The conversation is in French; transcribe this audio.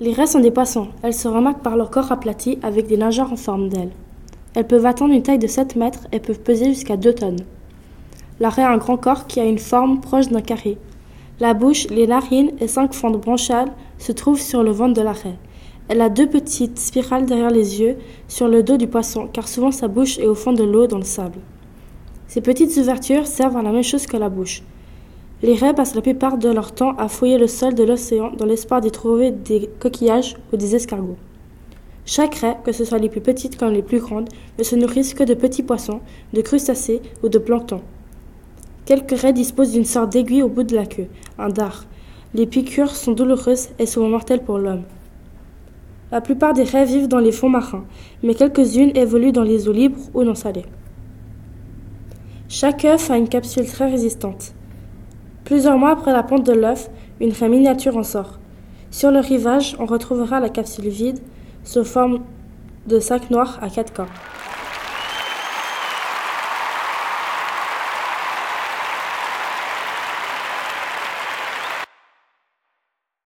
Les raies sont des poissons. Elles se remarquent par leur corps aplati avec des nageoires en forme d'ailes. Elles peuvent atteindre une taille de 7 mètres et peuvent peser jusqu'à 2 tonnes. La raie a un grand corps qui a une forme proche d'un carré. La bouche, les narines et cinq fentes branchiales se trouvent sur le ventre de la raie. Elle a deux petites spirales derrière les yeux, sur le dos du poisson, car souvent sa bouche est au fond de l'eau dans le sable. Ces petites ouvertures servent à la même chose que la bouche. Les raies passent la plupart de leur temps à fouiller le sol de l'océan dans l'espoir d'y trouver des coquillages ou des escargots. Chaque raie, que ce soit les plus petites comme les plus grandes, ne se nourrissent que de petits poissons, de crustacés ou de plancton. Quelques raies disposent d'une sorte d'aiguille au bout de la queue, un dard. Les piqûres sont douloureuses et souvent mortelles pour l'homme. La plupart des raies vivent dans les fonds marins, mais quelques-unes évoluent dans les eaux libres ou non salées. Chaque œuf a une capsule très résistante. Plusieurs mois après la ponte de l'œuf, une raie miniature en sort. Sur le rivage, on retrouvera la capsule vide, sous forme de sac noir à quatre corps.